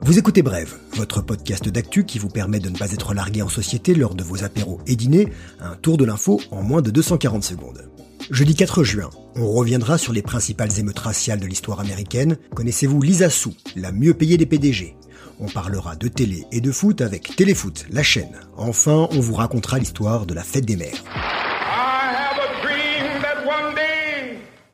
Vous écoutez Brève, votre podcast d'actu qui vous permet de ne pas être largué en société lors de vos apéros et dîners, un tour de l'info en moins de 240 secondes. Jeudi 4 juin, on reviendra sur les principales émeutes raciales de l'histoire américaine. Connaissez-vous Lisa Sou, la mieux payée des PDG On parlera de télé et de foot avec Téléfoot, la chaîne. Enfin, on vous racontera l'histoire de la fête des mères.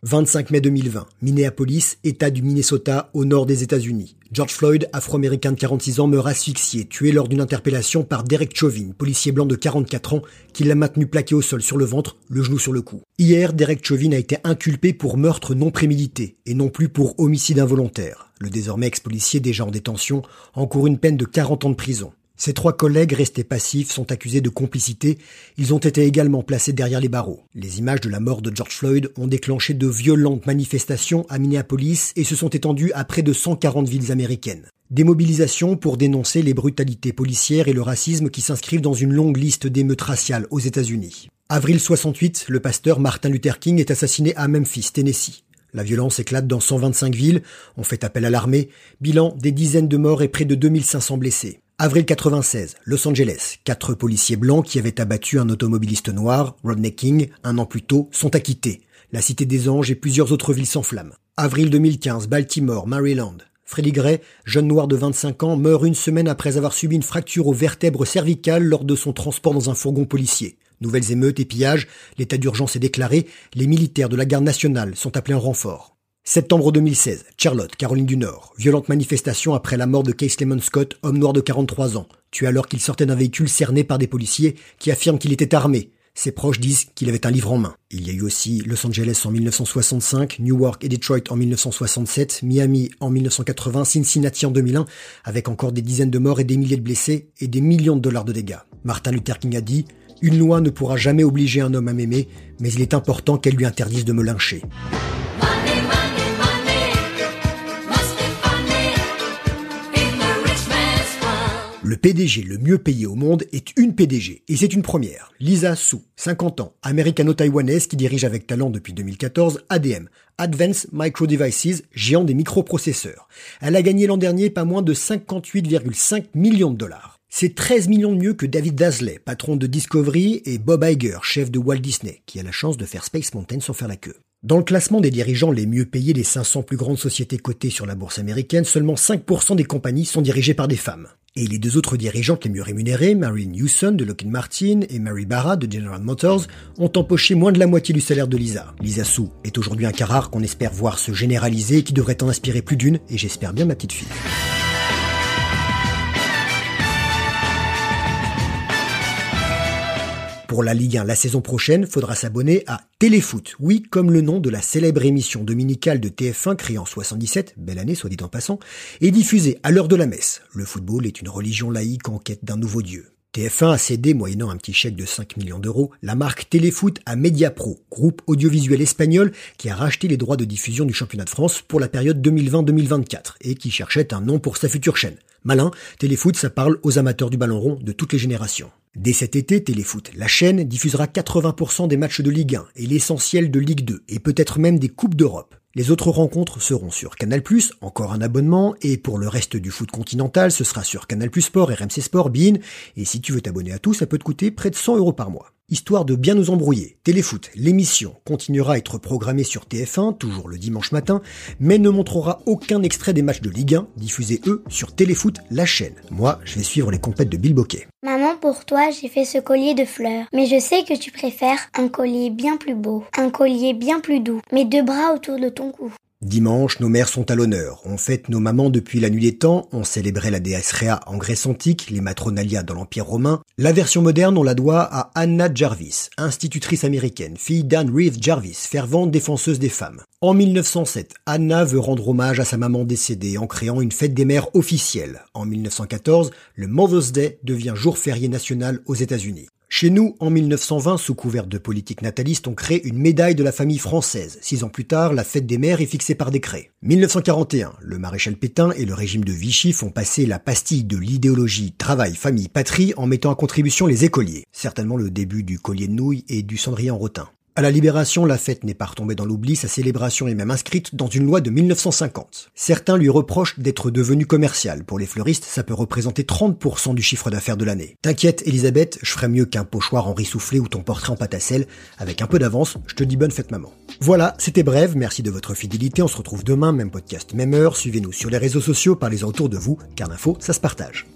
25 mai 2020, Minneapolis, État du Minnesota, au nord des États-Unis. George Floyd, afro-américain de 46 ans, meurt asphyxié, tué lors d'une interpellation par Derek Chauvin, policier blanc de 44 ans, qui l'a maintenu plaqué au sol sur le ventre, le genou sur le cou. Hier, Derek Chauvin a été inculpé pour meurtre non prémédité, et non plus pour homicide involontaire. Le désormais ex-policier déjà en détention encourt une peine de 40 ans de prison. Ses trois collègues restés passifs sont accusés de complicité. Ils ont été également placés derrière les barreaux. Les images de la mort de George Floyd ont déclenché de violentes manifestations à Minneapolis et se sont étendues à près de 140 villes américaines. Des mobilisations pour dénoncer les brutalités policières et le racisme qui s'inscrivent dans une longue liste d'émeutes raciales aux États-Unis. Avril 68, le pasteur Martin Luther King est assassiné à Memphis, Tennessee. La violence éclate dans 125 villes, on fait appel à l'armée, bilan des dizaines de morts et près de 2500 blessés. Avril 96, Los Angeles. Quatre policiers blancs qui avaient abattu un automobiliste noir, Rodney King, un an plus tôt, sont acquittés. La Cité des Anges et plusieurs autres villes s'enflamment. Avril 2015, Baltimore, Maryland. Freddie Gray, jeune noir de 25 ans, meurt une semaine après avoir subi une fracture aux vertèbres cervicales lors de son transport dans un fourgon policier. Nouvelles émeutes et pillages, l'état d'urgence est déclaré, les militaires de la garde nationale sont appelés en renfort. Septembre 2016, Charlotte, Caroline du Nord. Violente manifestation après la mort de Case Lemon Scott, homme noir de 43 ans, tué alors qu'il sortait d'un véhicule cerné par des policiers qui affirment qu'il était armé. Ses proches disent qu'il avait un livre en main. Il y a eu aussi Los Angeles en 1965, Newark et Detroit en 1967, Miami en 1980, Cincinnati en 2001, avec encore des dizaines de morts et des milliers de blessés et des millions de dollars de dégâts. Martin Luther King a dit Une loi ne pourra jamais obliger un homme à m'aimer, mais il est important qu'elle lui interdise de me lyncher. Le PDG le mieux payé au monde est une PDG, et c'est une première. Lisa Su, 50 ans, américano-taïwanaise qui dirige avec talent depuis 2014 ADM, Advanced Micro Devices, géant des microprocesseurs. Elle a gagné l'an dernier pas moins de 58,5 millions de dollars. C'est 13 millions de mieux que David Dasley, patron de Discovery, et Bob Iger, chef de Walt Disney, qui a la chance de faire Space Mountain sans faire la queue. Dans le classement des dirigeants les mieux payés des 500 plus grandes sociétés cotées sur la bourse américaine, seulement 5% des compagnies sont dirigées par des femmes. Et les deux autres dirigeantes les mieux rémunérées, Mary Newson de Lockheed Martin et Mary Barra de General Motors, ont empoché moins de la moitié du salaire de Lisa. Lisa Su est aujourd'hui un cas rare qu'on espère voir se généraliser et qui devrait en inspirer plus d'une, et j'espère bien ma petite fille. Pour la Ligue 1 la saison prochaine, faudra s'abonner à Téléfoot. Oui, comme le nom de la célèbre émission dominicale de TF1 créée en 77, belle année soit dit en passant, et diffusée à l'heure de la messe. Le football est une religion laïque en quête d'un nouveau dieu. TF1 a cédé, moyennant un petit chèque de 5 millions d'euros, la marque Téléfoot à Mediapro, groupe audiovisuel espagnol qui a racheté les droits de diffusion du championnat de France pour la période 2020-2024 et qui cherchait un nom pour sa future chaîne. Malin, Téléfoot, ça parle aux amateurs du ballon rond de toutes les générations. Dès cet été, Téléfoot, la chaîne, diffusera 80% des matchs de Ligue 1 et l'essentiel de Ligue 2 et peut-être même des Coupes d'Europe. Les autres rencontres seront sur Canal+, encore un abonnement, et pour le reste du foot continental, ce sera sur Canal+, Sport, RMC Sport, BIN, et si tu veux t'abonner à tout, ça peut te coûter près de 100 euros par mois. Histoire de bien nous embrouiller, Téléfoot, l'émission, continuera à être programmée sur TF1, toujours le dimanche matin, mais ne montrera aucun extrait des matchs de Ligue 1, diffusés eux sur Téléfoot, la chaîne. Moi, je vais suivre les compètes de Bill Bokeh. Maman, pour toi, j'ai fait ce collier de fleurs. Mais je sais que tu préfères un collier bien plus beau, un collier bien plus doux, mes deux bras autour de ton cou. Dimanche, nos mères sont à l'honneur. On fête nos mamans depuis la nuit des temps. On célébrait la déesse Rhea en Grèce antique, les matronalia dans l'Empire romain. La version moderne, on la doit à Anna Jarvis, institutrice américaine, fille d'Anne Reeve Jarvis, fervente défenseuse des femmes. En 1907, Anna veut rendre hommage à sa maman décédée en créant une fête des mères officielle. En 1914, le Mother's Day devient jour férié national aux États-Unis. Chez nous, en 1920, sous couvert de politique nataliste, on crée une médaille de la famille française. Six ans plus tard, la fête des mères est fixée par décret. 1941, le maréchal Pétain et le régime de Vichy font passer la pastille de l'idéologie travail, famille, patrie en mettant à contribution les écoliers. Certainement le début du collier de nouilles et du cendrier en rotin. À la Libération, la fête n'est pas retombée dans l'oubli, sa célébration est même inscrite dans une loi de 1950. Certains lui reprochent d'être devenu commercial. Pour les fleuristes, ça peut représenter 30% du chiffre d'affaires de l'année. T'inquiète, Elisabeth, je ferai mieux qu'un pochoir Henri Soufflé ou ton portrait en pâte sel. Avec un peu d'avance, je te dis bonne fête maman. Voilà, c'était bref, merci de votre fidélité, on se retrouve demain, même podcast, même heure, suivez-nous sur les réseaux sociaux, parlez-en autour de vous, car l'info, ça se partage.